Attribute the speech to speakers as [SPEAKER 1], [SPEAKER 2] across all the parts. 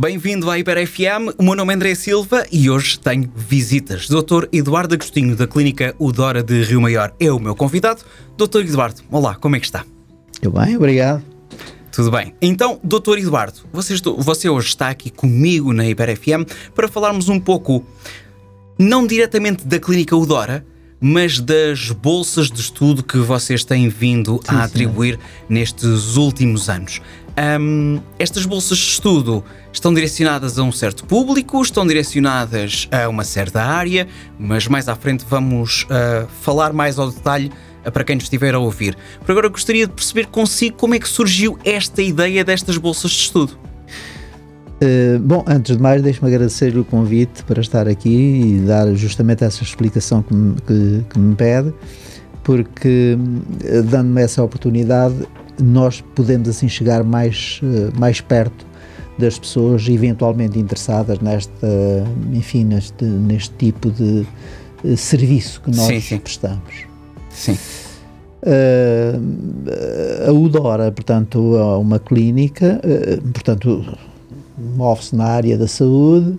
[SPEAKER 1] Bem-vindo à Hiper FM, o meu nome é André Silva e hoje tenho visitas. Dr. Eduardo Agostinho, da Clínica Udora de Rio Maior, é o meu convidado. Dr. Eduardo, olá, como é que está?
[SPEAKER 2] Eu bem, obrigado.
[SPEAKER 1] Tudo bem. Então, Dr. Eduardo, você, você hoje está aqui comigo na Hiper FM para falarmos um pouco, não diretamente da Clínica Udora, mas das bolsas de estudo que vocês têm vindo sim, a atribuir sim. nestes últimos anos. Um, estas bolsas de estudo estão direcionadas a um certo público, estão direcionadas a uma certa área, mas mais à frente vamos uh, falar mais ao detalhe uh, para quem nos estiver a ouvir. Por agora gostaria de perceber consigo como é que surgiu esta ideia destas bolsas de estudo.
[SPEAKER 2] Uh, bom, antes de mais, deixe-me agradecer o convite para estar aqui e dar justamente essa explicação que me, que, que me pede, porque dando-me essa oportunidade, nós podemos assim chegar mais, eh, mais perto das pessoas eventualmente interessadas nesta, enfim, neste, neste tipo de uh, serviço que nós sim, sim. prestamos.
[SPEAKER 1] Sim.
[SPEAKER 2] Uh, a Udora, portanto, é uma clínica, uh, portanto, move-se na área da saúde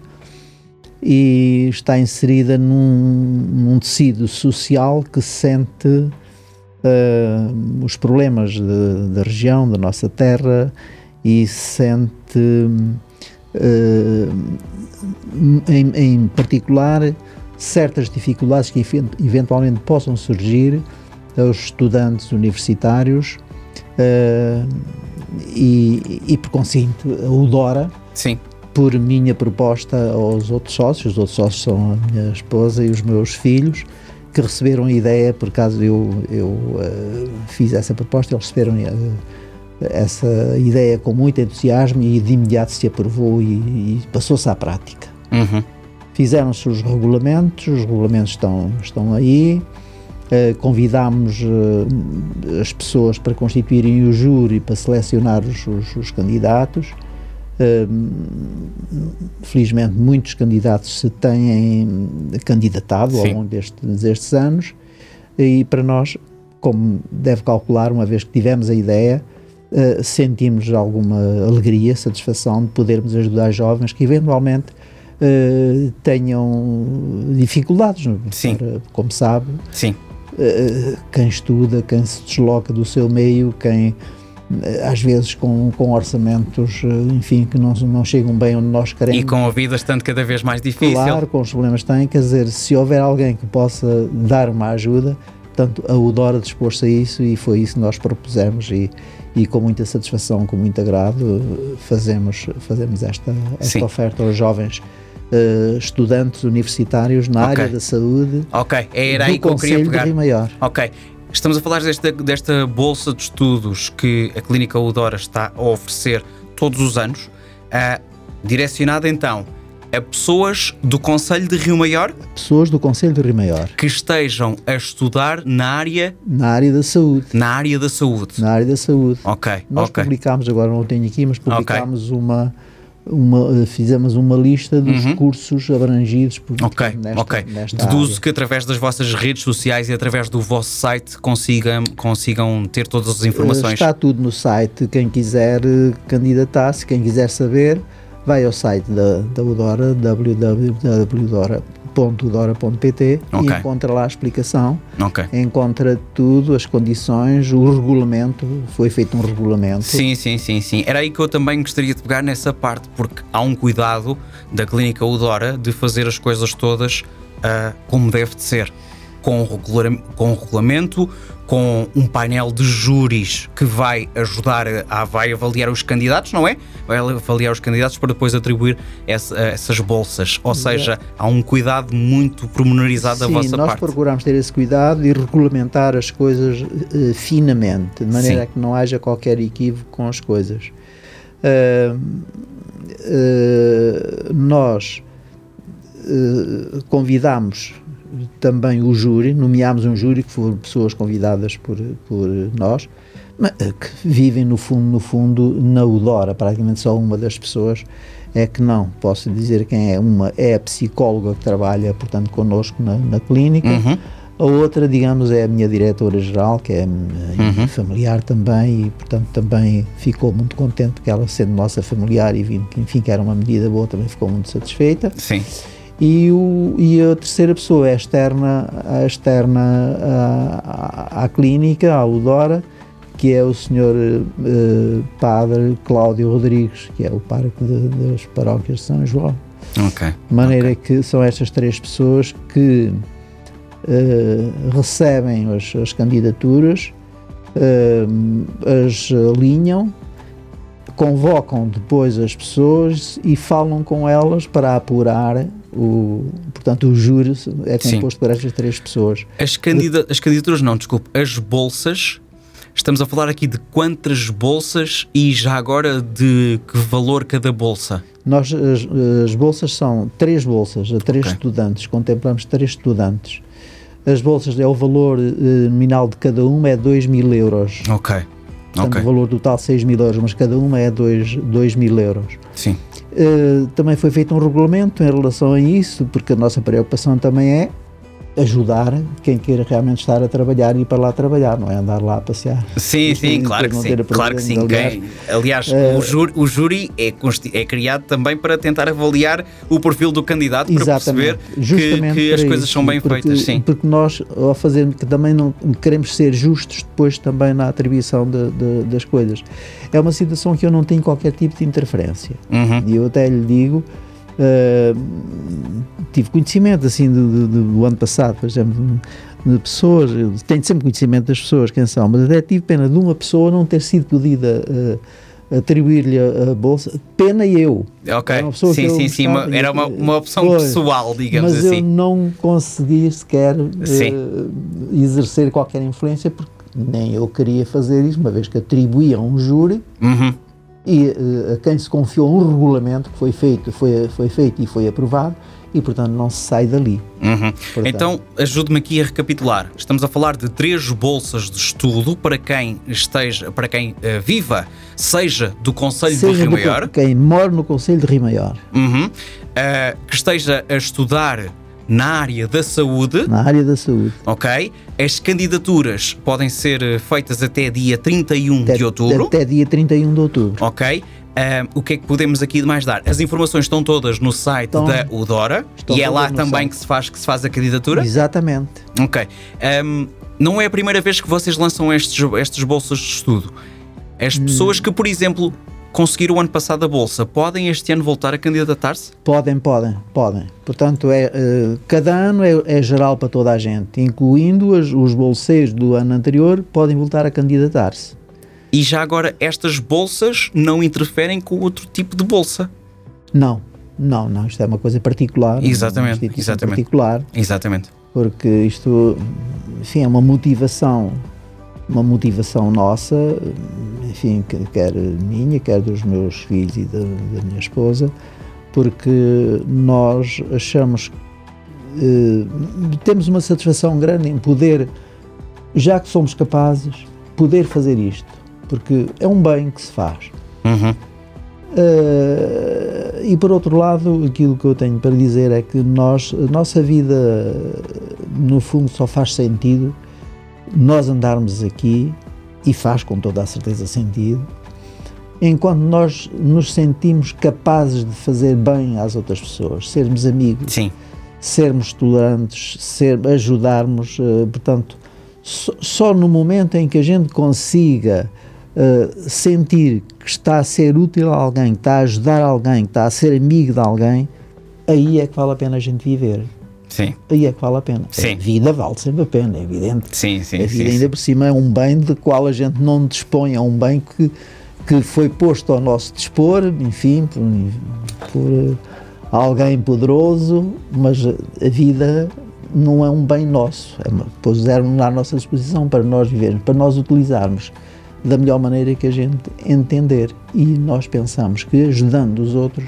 [SPEAKER 2] e está inserida num, num tecido social que sente uh, os problemas da região, da nossa terra e sente, uh, em, em, particular, certas dificuldades que eventualmente possam surgir aos estudantes universitários uh, e, e, por conseguinte, a UDORA.
[SPEAKER 1] Sim
[SPEAKER 2] por minha proposta aos outros sócios, os outros sócios são a minha esposa e os meus filhos, que receberam a ideia, por acaso eu, eu uh, fiz essa proposta, eles receberam uh, essa ideia com muito entusiasmo e de imediato se aprovou e, e passou-se à prática.
[SPEAKER 1] Uhum.
[SPEAKER 2] Fizeram-se os regulamentos, os regulamentos estão, estão aí, uh, convidámos as pessoas para constituírem o júri para selecionar os, os, os candidatos felizmente, muitos candidatos se têm candidatado Sim. ao longo deste, destes anos e para nós, como deve calcular, uma vez que tivemos a ideia, uh, sentimos alguma alegria, satisfação de podermos ajudar jovens que eventualmente uh, tenham dificuldades.
[SPEAKER 1] Sim.
[SPEAKER 2] Para, como sabe,
[SPEAKER 1] Sim.
[SPEAKER 2] Uh, quem estuda, quem se desloca do seu meio, quem às vezes com, com orçamentos, eh, enfim, que não, não chegam bem onde nós queremos.
[SPEAKER 1] E com a vida estando cada vez mais difícil.
[SPEAKER 2] Claro, com os problemas que têm, quer dizer, se houver alguém que possa dar uma ajuda, portanto, a Udora dispôs-se a isso e foi isso que nós propusemos e, e com muita satisfação, com muito agrado, fazemos, fazemos esta, esta oferta aos jovens uh, estudantes universitários na okay. área da saúde.
[SPEAKER 1] Ok, era aí que eu queria pegar.
[SPEAKER 2] Maior.
[SPEAKER 1] Ok, Estamos a falar desta, desta bolsa de estudos que a Clínica Udora está a oferecer todos os anos, uh, direcionada então a pessoas do Conselho de Rio Maior?
[SPEAKER 2] Pessoas do Conselho de Rio Maior.
[SPEAKER 1] Que estejam a estudar na área...
[SPEAKER 2] Na área da saúde.
[SPEAKER 1] Na área da saúde.
[SPEAKER 2] Na área da saúde.
[SPEAKER 1] Ok,
[SPEAKER 2] Nós
[SPEAKER 1] okay.
[SPEAKER 2] publicámos, agora não tenho aqui, mas publicámos okay. uma uma, fizemos uma lista dos uhum. cursos abrangidos por
[SPEAKER 1] Ok, nesta, ok. Nesta Deduzo área. que através das vossas redes sociais e através do vosso site consigam, consigam ter todas as informações.
[SPEAKER 2] Está tudo no site. Quem quiser eh, candidatar-se, quem quiser saber, vai ao site da, da Udora, www.udora.com www.dora.pt okay. e encontra lá a explicação,
[SPEAKER 1] okay.
[SPEAKER 2] encontra tudo, as condições, o regulamento, foi feito um regulamento.
[SPEAKER 1] Sim, sim, sim, sim. Era aí que eu também gostaria de pegar nessa parte, porque há um cuidado da clínica Udora de fazer as coisas todas uh, como deve de ser com, com regulamento, com um painel de júris que vai ajudar a vai avaliar os candidatos, não é? Vai avaliar os candidatos para depois atribuir essa, essas bolsas. Ou seja, há um cuidado muito pormenorizado
[SPEAKER 2] Sim,
[SPEAKER 1] da vossa
[SPEAKER 2] nós
[SPEAKER 1] parte.
[SPEAKER 2] Nós procuramos ter esse cuidado e regulamentar as coisas uh, finamente, de maneira Sim. que não haja qualquer equívoco com as coisas. Uh, uh, nós convidamos também o júri, nomeámos um júri que foram pessoas convidadas por, por nós, eh, que vivem no fundo, no fundo, na Udora, praticamente só uma das pessoas é que não, posso dizer quem é, uma é a psicóloga que trabalha, portanto, connosco na, na clínica,
[SPEAKER 1] uhum.
[SPEAKER 2] A outra, digamos, é a minha diretora-geral, que é uhum. familiar também, e portanto também ficou muito contente, porque ela, sendo nossa familiar e vindo que, enfim, que era uma medida boa, também ficou muito satisfeita.
[SPEAKER 1] Sim.
[SPEAKER 2] E, o, e a terceira pessoa é externa, externa à, à, à clínica, à Udora, que é o senhor uh, padre Cláudio Rodrigues, que é o pároco das paróquias de São João. De maneira
[SPEAKER 1] okay.
[SPEAKER 2] que são estas três pessoas que uh, recebem as, as candidaturas, uh, as alinham, convocam depois as pessoas e falam com elas para apurar o, portanto, o júri é composto Sim. por estas três pessoas.
[SPEAKER 1] As, candida as candidaturas, não, desculpe, as bolsas Estamos a falar aqui de quantas bolsas e já agora de que valor cada bolsa?
[SPEAKER 2] Nós, as, as bolsas são três bolsas três okay. estudantes, contemplamos três estudantes. As bolsas, é o valor eh, nominal de cada uma é 2 mil euros.
[SPEAKER 1] Ok.
[SPEAKER 2] Portanto,
[SPEAKER 1] okay.
[SPEAKER 2] o valor total 6 mil euros, mas cada uma é 2, 2 mil euros.
[SPEAKER 1] Sim.
[SPEAKER 2] Uh, também foi feito um regulamento em relação a isso, porque a nossa preocupação também é ajudar quem queira realmente estar a trabalhar e ir para lá trabalhar, não é andar lá a passear.
[SPEAKER 1] Sim, sim, claro que sim, claro que sim. Aliás, quem, aliás uh, o, júri, o júri é, é, criado também para tentar avaliar o perfil do candidato para perceber que, que as coisas isso, são bem
[SPEAKER 2] porque,
[SPEAKER 1] feitas. Sim.
[SPEAKER 2] Porque nós, ao fazer, que também não queremos ser justos depois também na atribuição de, de, das coisas. É uma situação que eu não tenho qualquer tipo de interferência.
[SPEAKER 1] Uhum.
[SPEAKER 2] E eu até lhe digo Uh, tive conhecimento assim do, do, do, ano passado, por exemplo, de pessoas, tenho sempre conhecimento das pessoas, quem são, mas até tive pena de uma pessoa não ter sido pedida uh, atribuir-lhe a, bolsa, pena eu.
[SPEAKER 1] Ok, sim, sim, sim, uma, era uma, uma opção foi, pessoal, digamos
[SPEAKER 2] mas
[SPEAKER 1] assim.
[SPEAKER 2] Mas eu não consegui sequer uh, exercer qualquer influência porque nem eu queria fazer isso, uma vez que atribuía a um júri.
[SPEAKER 1] Uhum
[SPEAKER 2] e uh, a quem se confiou um regulamento que foi feito, foi, foi feito e foi aprovado e, portanto, não se sai dali.
[SPEAKER 1] Uhum. Portanto, então, ajude-me aqui a recapitular. Estamos a falar de três bolsas de estudo para quem esteja, para quem uh, viva, seja do Conselho seja de Rio Maior.
[SPEAKER 2] Quem mora no Conselho de Rio Maior.
[SPEAKER 1] Uhum. Uh, que esteja a estudar na área da saúde.
[SPEAKER 2] Na área da saúde.
[SPEAKER 1] Ok. As candidaturas podem ser eh, feitas até dia 31 até, de outubro.
[SPEAKER 2] Até dia 31 de outubro.
[SPEAKER 1] Ok. o que é que podemos aqui mais dar? As informações estão todas no site estão, da Udora e é lá também que se, faz, que se faz a candidatura?
[SPEAKER 2] Exatamente.
[SPEAKER 1] Ok. Um, não é a primeira vez que vocês lançam estes, estes bolsas de estudo. As pessoas hum. que, por exemplo, conseguiram o ano passado a bolsa, podem este ano voltar a candidatar-se?
[SPEAKER 2] Podem, podem, podem. Portanto, é, uh, cada ano é, é, geral para toda a gente, incluindo as, os bolseiros do ano anterior, podem voltar a candidatar-se.
[SPEAKER 1] E já agora, estas bolsas não interferem com outro tipo de bolsa?
[SPEAKER 2] Não, não, não. Isto é uma coisa particular.
[SPEAKER 1] Exatamente, exatamente.
[SPEAKER 2] Particular.
[SPEAKER 1] Exatamente.
[SPEAKER 2] Porque isto, enfim, é uma motivação uma motivação nossa, enfim, quer minha, quer dos meus filhos e da, da minha esposa, porque nós achamos eh, temos uma satisfação grande em poder, já que somos capazes, poder fazer isto, porque é um bem que se faz.
[SPEAKER 1] Uhum.
[SPEAKER 2] Uh, e por outro lado, aquilo que eu tenho para dizer é que nós, a nossa vida, no fundo, só faz sentido nós andarmos aqui, e faz com toda a certeza sentido, enquanto nós nos sentimos capazes de fazer bem às outras pessoas, sermos amigos,
[SPEAKER 1] Sim.
[SPEAKER 2] sermos tolerantes, ser, ajudarmos, uh, portanto, só, só, no momento em que a gente consiga uh, sentir que está a ser útil a alguém, que está a ajudar alguém, que está a ser amigo de alguém, aí é que vale a pena a gente viver.
[SPEAKER 1] Sim.
[SPEAKER 2] Aí é que vale a pena.
[SPEAKER 1] Sim.
[SPEAKER 2] A vida vale sempre a pena, é evidente.
[SPEAKER 1] Sim, sim,
[SPEAKER 2] a vida
[SPEAKER 1] sim,
[SPEAKER 2] ainda
[SPEAKER 1] sim.
[SPEAKER 2] por cima é um bem de qual a gente não dispõe, é um bem que, que foi posto ao nosso dispor, enfim, por, por eh, alguém poderoso, mas a vida não é um bem nosso, é puseram à nossa disposição para nós vivermos, para nós utilizarmos da melhor maneira que a gente entender. E nós pensamos que ajudando os outros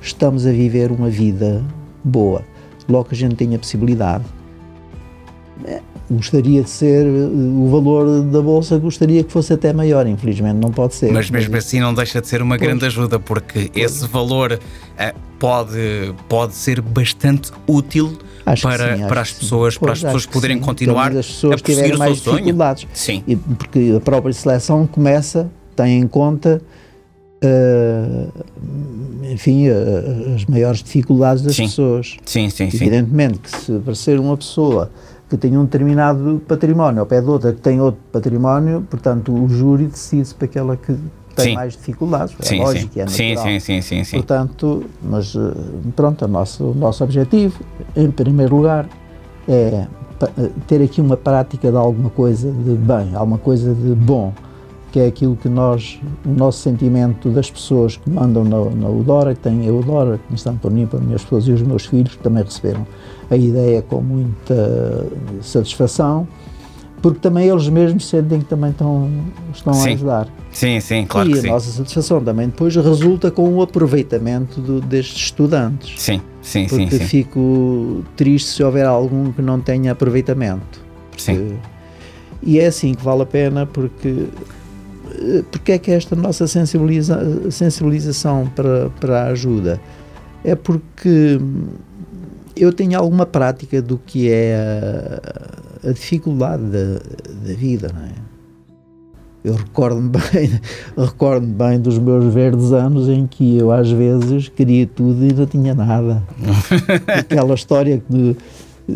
[SPEAKER 2] estamos a viver uma vida boa logo que a gente tem a possibilidade. É, gostaria de ser o valor da bolsa gostaria que fosse até maior infelizmente não pode ser
[SPEAKER 1] mas mesmo mas, assim não deixa de ser uma pois, grande ajuda porque pois. esse valor uh, pode pode ser bastante útil
[SPEAKER 2] Acho
[SPEAKER 1] para,
[SPEAKER 2] sim,
[SPEAKER 1] para as pessoas, para as pessoas poderem continuar
[SPEAKER 2] as pessoas
[SPEAKER 1] a perseguir o
[SPEAKER 2] mais
[SPEAKER 1] seu sonho. Sim.
[SPEAKER 2] E porque a própria seleção começa, tem em conta uh, enfim, uh, as maiores dificuldades das
[SPEAKER 1] sim.
[SPEAKER 2] pessoas.
[SPEAKER 1] Sim, sim, sim.
[SPEAKER 2] Evidentemente que se aparecer uma pessoa que tem um determinado património ao pé de outra que tem outro património, portanto o júri decide-se para aquela que tem
[SPEAKER 1] Sim.
[SPEAKER 2] mais dificuldades, é
[SPEAKER 1] Sim,
[SPEAKER 2] lógico,
[SPEAKER 1] sim.
[SPEAKER 2] é
[SPEAKER 1] sim,
[SPEAKER 2] natural.
[SPEAKER 1] sim, sim, sim, sim.
[SPEAKER 2] Portanto, mas pronto, o nosso, o nosso objetivo, em primeiro lugar, é ter aqui uma prática de alguma coisa de bem, alguma coisa de bom, que é aquilo que nós, o nosso sentimento das pessoas que mandam na, na Udora, que têm a Udora, começando por mim, para minhas esposa e os meus filhos, que também receberam a ideia com muita satisfação, porque também eles mesmos sentem que também estão, estão a
[SPEAKER 1] Sim.
[SPEAKER 2] ajudar
[SPEAKER 1] Sim, sim, claro
[SPEAKER 2] e
[SPEAKER 1] que
[SPEAKER 2] a
[SPEAKER 1] sim.
[SPEAKER 2] nossa satisfação também depois resulta com o aproveitamento do- destes estudantes.
[SPEAKER 1] Sim, sim, sim,
[SPEAKER 2] Porque
[SPEAKER 1] sim.
[SPEAKER 2] fico triste se houver algum que não tenha aproveitamento.
[SPEAKER 1] Sim.
[SPEAKER 2] Porque- E é assim que vale a pena porque porque é que esta nossa sensibiliza, sensibilização para, para a ajuda? É porque eu tenho alguma prática do que é a, a dificuldade da, da vida, não é? Eu recordo-me bem, recordo bem dos meus verdes anos em que eu às vezes queria tudo e não tinha nada. Aquela história que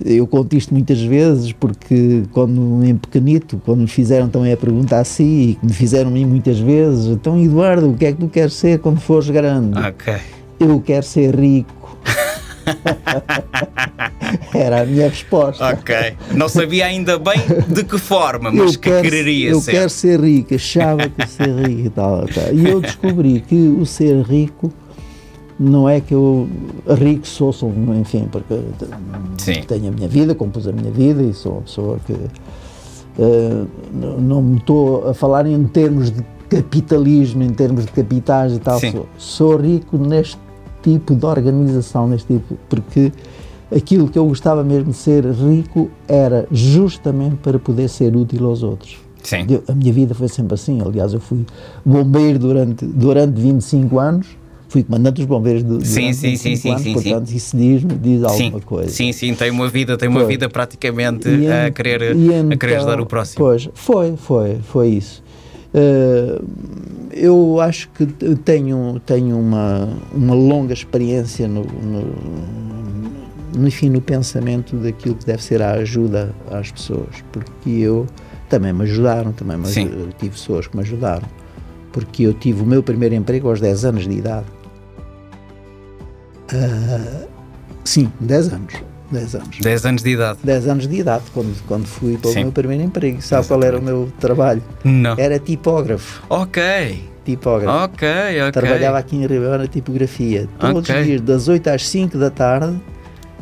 [SPEAKER 2] eu conto isto muitas vezes porque quando em pequenito, quando me fizeram também a pergunta assim e que me fizeram a mim muitas vezes, então Eduardo, o que é que tu queres ser quando fores grande?
[SPEAKER 1] Ok.
[SPEAKER 2] Eu quero ser rico. Era a minha resposta.
[SPEAKER 1] Ok. Não sabia ainda bem de que forma, mas
[SPEAKER 2] eu
[SPEAKER 1] que
[SPEAKER 2] quero,
[SPEAKER 1] quereria
[SPEAKER 2] eu
[SPEAKER 1] ser.
[SPEAKER 2] quero ser rico, achava que ser rico e tal, tal. E eu descobri que o ser rico não é que eu rico sou, sou enfim, porque
[SPEAKER 1] Sim.
[SPEAKER 2] tenho a minha vida, compus a minha vida e sou uma pessoa que eh, não- me estou a falar em termos de capitalismo, em termos de capitais e tal. Sou, sou rico neste tipo de organização, neste tipo, porque aquilo que eu gostava mesmo de ser rico era justamente para poder ser útil aos outros.
[SPEAKER 1] Sim.
[SPEAKER 2] A minha vida foi sempre assim. Aliás, eu fui bombeiro durante, durante 25 anos, fui comandante dos bombeiros durante
[SPEAKER 1] Sim, sim,
[SPEAKER 2] 25
[SPEAKER 1] sim, sim,
[SPEAKER 2] anos,
[SPEAKER 1] sim,
[SPEAKER 2] portanto, isso diz-me diz
[SPEAKER 1] Sim,
[SPEAKER 2] alguma coisa.
[SPEAKER 1] sim, sim, tem uma vida, tem uma
[SPEAKER 2] Pois.
[SPEAKER 1] vida praticamente
[SPEAKER 2] E
[SPEAKER 1] a querer,
[SPEAKER 2] e
[SPEAKER 1] a querer
[SPEAKER 2] então-
[SPEAKER 1] ajudar o próximo.
[SPEAKER 2] Pois, foi, foi, foi isso. Eh, eu acho que tenho, tenho uma, uma longa experiência no, no, no, enfim, no pensamento daquilo que deve ser a ajuda às pessoas, porque eu também me ajudaram, também me
[SPEAKER 1] Sim.
[SPEAKER 2] aju- tive pessoas que me ajudaram, porque eu tive o meu primeiro emprego aos 10 anos de idade. Ah, sim, 10 anos. 10 anos.
[SPEAKER 1] 10 anos de idade.
[SPEAKER 2] 10 anos de idade, quando, quando fui para
[SPEAKER 1] Sim.
[SPEAKER 2] o meu primeiro emprego. Sabe qual era o meu trabalho?
[SPEAKER 1] Não.
[SPEAKER 2] Era tipógrafo.
[SPEAKER 1] Ok,
[SPEAKER 2] Tipógrafo.
[SPEAKER 1] ok, ok.
[SPEAKER 2] Trabalhava aqui em Ribeirão na tipografia. Todos
[SPEAKER 1] Ok.
[SPEAKER 2] os dias, das 8 às 5 da tarde,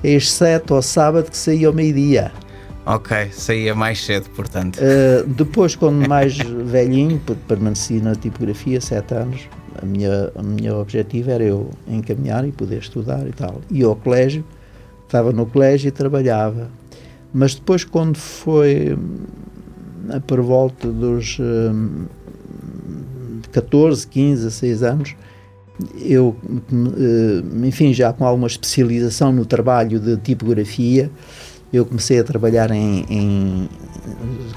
[SPEAKER 2] exceto ao sábado que saía ao meio-dia.
[SPEAKER 1] Ok, saía mais cedo, portanto.
[SPEAKER 2] Uh, depois, quando mais velhinho, permaneci na tipografia 7 anos, a minha, a minha objetivo era eu encaminhar e poder estudar e tal. E ao colégio, estava no colégio e trabalhava. Mas depois, quando foi hum, por volta dos hum, 14, 15, 16 anos, eu, hum, enfim, já com alguma especialização no trabalho de tipografia, eu comecei a trabalhar em, em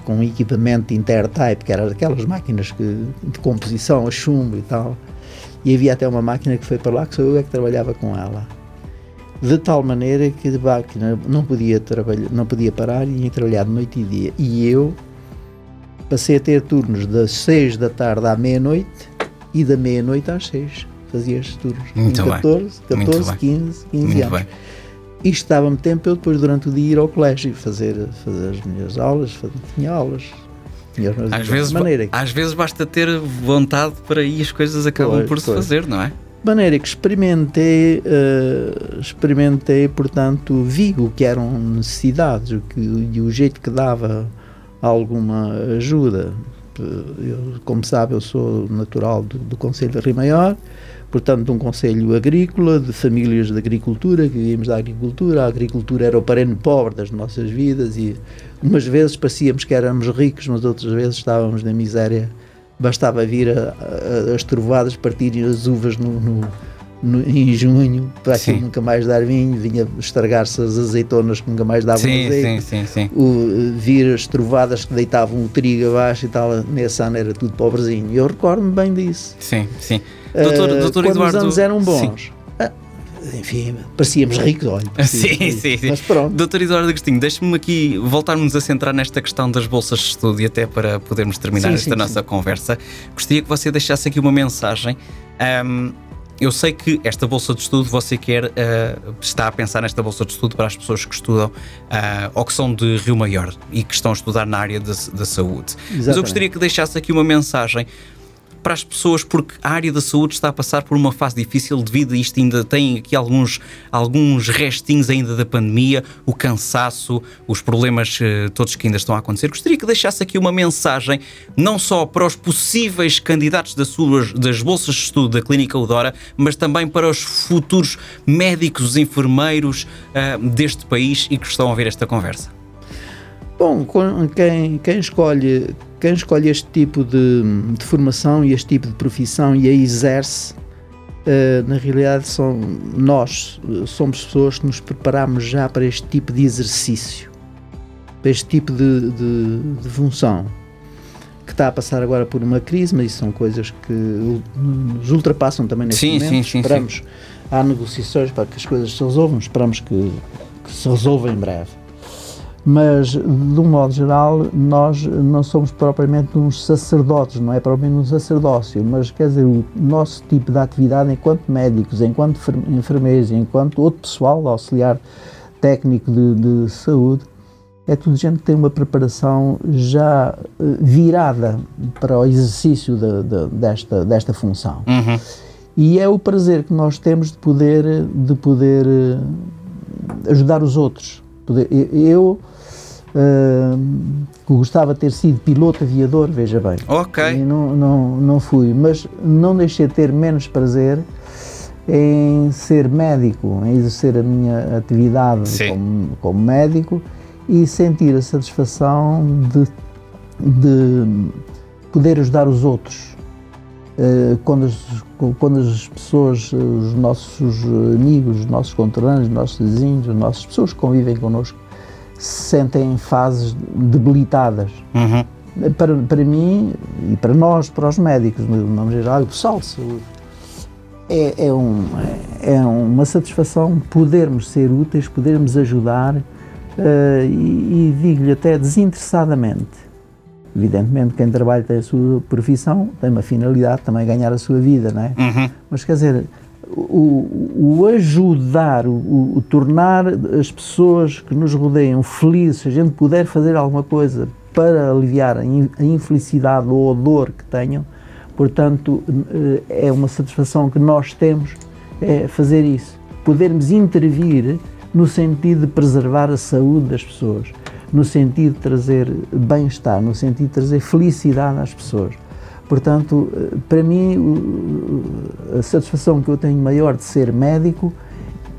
[SPEAKER 2] com equipamento de Intertype, que era aquelas máquinas que, de composição a chumbo e tal. E havia até uma máquina que foi para lá que só eu é que trabalhava com ela. De tal maneira que a máquina não podia, trabalhar, não podia parar e ia trabalhar de noite e dia. E eu passei a ter turnos das 6 da tarde à meia-noite e da meia-noite às 6. Fazia estes turnos.
[SPEAKER 1] Muito
[SPEAKER 2] Com
[SPEAKER 1] bem.
[SPEAKER 2] 14,
[SPEAKER 1] Muito
[SPEAKER 2] 14
[SPEAKER 1] bem.
[SPEAKER 2] 15, 15
[SPEAKER 1] Muito
[SPEAKER 2] anos.
[SPEAKER 1] bem.
[SPEAKER 2] E estava-me tempo eu depois durante o dia ir ao colégio fazer, fazer as minhas aulas, fazer, tinha aulas. Tinha os meus
[SPEAKER 1] Às vezes,
[SPEAKER 2] maneira, que-
[SPEAKER 1] às vezes basta ter vontade para aí as coisas acabam
[SPEAKER 2] Pois,
[SPEAKER 1] por se
[SPEAKER 2] pois.
[SPEAKER 1] fazer, não é?
[SPEAKER 2] de maneira que experimentei, eh, experimentei, portanto, vi o que eram necessidades o que, e o jeito que dava alguma ajuda. Eu, como sabe, eu sou natural do, do Conselho de Rio Maior, portanto, de um Conselho agrícola, de famílias de agricultura, que vivíamos da agricultura. A agricultura era o parente pobre das nossas vidas e umas vezes parecíamos que éramos ricos, mas outras vezes estávamos na miséria. Bastava vir a, a- as trovoadas partirem as uvas no, no, no, em junho, para aquilo nunca mais dar vinho, vinha estragar-se as azeitonas que nunca mais davam
[SPEAKER 1] sim,
[SPEAKER 2] azeite,
[SPEAKER 1] sim, sim, sim.
[SPEAKER 2] O, vir as trovadas que deitavam o trigo abaixo e tal, nesse ano era tudo pobrezinho. Eu recordo-me bem disso.
[SPEAKER 1] Sim, sim. Doutor, uh, doutor
[SPEAKER 2] quando
[SPEAKER 1] Eduardo,
[SPEAKER 2] os anos eram bons. Ah, enfim, parecíamos ricos, olha.
[SPEAKER 1] Sim, sim, sim. Mas pronto. Doutor Eduardo Agostinho, deixe-me aqui voltarmos a centrar nesta questão das bolsas de estudo e até para podermos terminar esta nossa conversa. Gostaria que você deixasse aqui uma mensagem. Um, eu sei que esta bolsa de estudo você quer, uh, está a pensar nesta bolsa de estudo para as pessoas que estudam uh, ou que são de Rio Maior e que estão a estudar na área da saúde. Exatamente. Mas eu gostaria que deixasse aqui uma mensagem para as pessoas, porque a área da saúde está a passar por uma fase difícil devido a isto. Ainda tem aqui alguns, alguns restinhos ainda da pandemia, o cansaço, os problemas uh, todos que ainda estão a acontecer. Gostaria que deixasse aqui uma mensagem, não só para os possíveis candidatos das, suas, das bolsas de estudo da Clínica Udora, mas também para os futuros médicos, enfermeiros uh, deste país e que estão a ver esta conversa.
[SPEAKER 2] Bom, quem, quem, escolhe, quem escolhe este tipo de, de, formação e este tipo de profissão e a exerce, uh, na realidade são nós, somos pessoas que nos preparamos já para este tipo de exercício, para este tipo de, de, de função, que está a passar agora por uma crise, mas isso são coisas que nos ultrapassam também neste sim, momento. Sim, sim, esperamos, sim. há negociações para que as coisas se resolvam, esperamos que, que se resolva em breve mas de um modo geral nós não somos propriamente uns sacerdotes, não é propriamente um sacerdócio, mas quer dizer, o nosso tipo de atividade enquanto médicos, enquanto enfermeiros, enquanto outro pessoal auxiliar técnico de, de saúde, é tudo gente que tem uma preparação já eh, virada para o exercício de, de, desta, desta função. Uhum. E é o prazer que nós temos de poder, de poder eh, ajudar os outros. Eu, Uh, gostava de ter sido piloto aviador, veja bem.
[SPEAKER 1] Ok.
[SPEAKER 2] E não, não, não fui, mas não deixei de ter menos prazer em ser médico, em exercer a minha atividade como, como, médico e sentir a satisfação de, de poder ajudar os outros. Uh, quando, as, quando as pessoas, os nossos amigos, os nossos conterrâneos, os nossos vizinhos, as nossas pessoas que convivem connosco, se sentem em fases debilitadas. Uhum. Para, para mim e para nós, para os médicos, no nome geral, o pessoal de saúde, é, é, um, é uma satisfação podermos ser úteis, podermos ajudar uh, e, e digo-lhe até desinteressadamente. Evidentemente, quem trabalha tem a sua profissão, tem uma finalidade também ganhar a sua vida, não é? Uhum. Mas quer dizer, o, o ajudar, o, o, tornar as pessoas que nos rodeiam felizes, se a gente puder fazer alguma coisa para aliviar a, a infelicidade ou a dor que tenham, portanto, eh, é uma satisfação que nós temos é fazer isso. Podermos intervir no sentido de preservar a saúde das pessoas, no sentido de trazer bem-estar, no sentido de trazer felicidade às pessoas. Portanto, eh, para mim, a satisfação que eu tenho maior de ser médico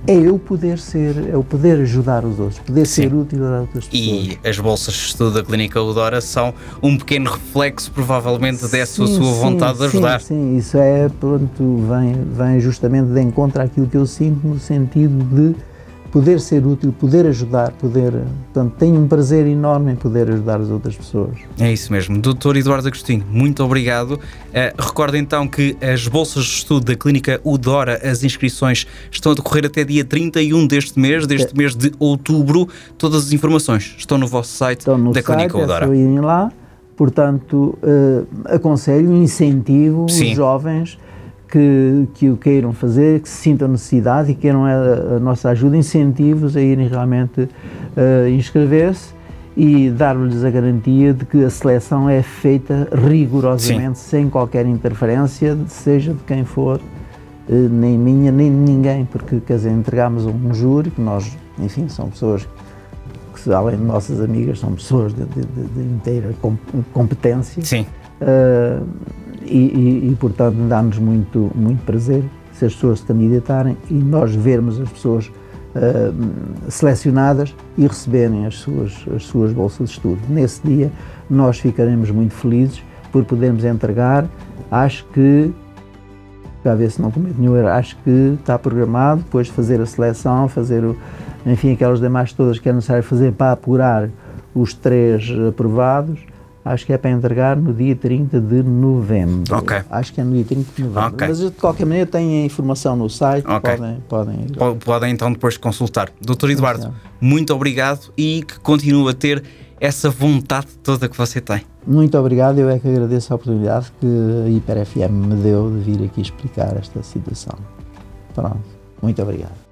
[SPEAKER 2] é eu poder ser, é o poder ajudar os outros, poder Sim. ser útil a outras pessoas.
[SPEAKER 1] E as bolsas de estudo da Clínica Udora são um pequeno reflexo, provavelmente, dessa sim, sua vontade sim, de ajudar.
[SPEAKER 2] Sim, sim, isso é, pronto, vem, vem justamente de encontro àquilo que eu sinto no sentido de poder ser útil, poder ajudar, poder. Portanto, tenho um prazer enorme em poder ajudar as outras pessoas.
[SPEAKER 1] É isso mesmo. Doutor Eduardo Agostinho, muito obrigado. Uh, recordo então que as bolsas de estudo da Clínica Udora, as inscrições estão a decorrer até dia 31 deste mês, deste é. mês de outubro. Todas as informações estão no vosso site estão no da site, Clínica Udora. É
[SPEAKER 2] só irem lá. Portanto, uh, aconselho, incentivo Sim. os jovens que, que o queiram fazer, que se sintam necessidade e queiram a, a nossa ajuda, incentivos a irem realmente uh, inscrever-se e dar-lhes a garantia de que a seleção é feita rigorosamente, Sim. sem qualquer interferência, seja de quem for, uh, nem minha, nem de ninguém, porque, quer dizer, entregamos um júri, que nós, enfim, são pessoas que, além de nossas amigas, são pessoas de, de, de inteira competência.
[SPEAKER 1] Sim.
[SPEAKER 2] Uh, e, e, e portanto, dá-nos muito, muito prazer se as pessoas se candidatarem e nós vermos as pessoas uh, selecionadas e receberem as suas, as suas bolsas de estudo. Nesse dia, nós ficaremos muito felizes por podermos entregar, acho que para ver se não cometo nenhum erro. Acho que está programado, depois de fazer a seleção, fazer o, enfim, aquelas demais todas que é necessário fazer para apurar os três aprovados. Acho que é para entregar no dia 30 de novembro.
[SPEAKER 1] Ok.
[SPEAKER 2] Acho que é no dia 30 de novembro.
[SPEAKER 1] Ok.
[SPEAKER 2] Mas de qualquer maneira tem a informação no site,
[SPEAKER 1] Ok.
[SPEAKER 2] podem, podem
[SPEAKER 1] Po- Podem então depois consultar. Doutor Eduardo, muito obrigado e que continue a ter essa vontade toda que você tem.
[SPEAKER 2] Muito obrigado, eu é que agradeço a oportunidade que a Hiper FM me deu de vir aqui explicar esta situação. Pronto, muito obrigado.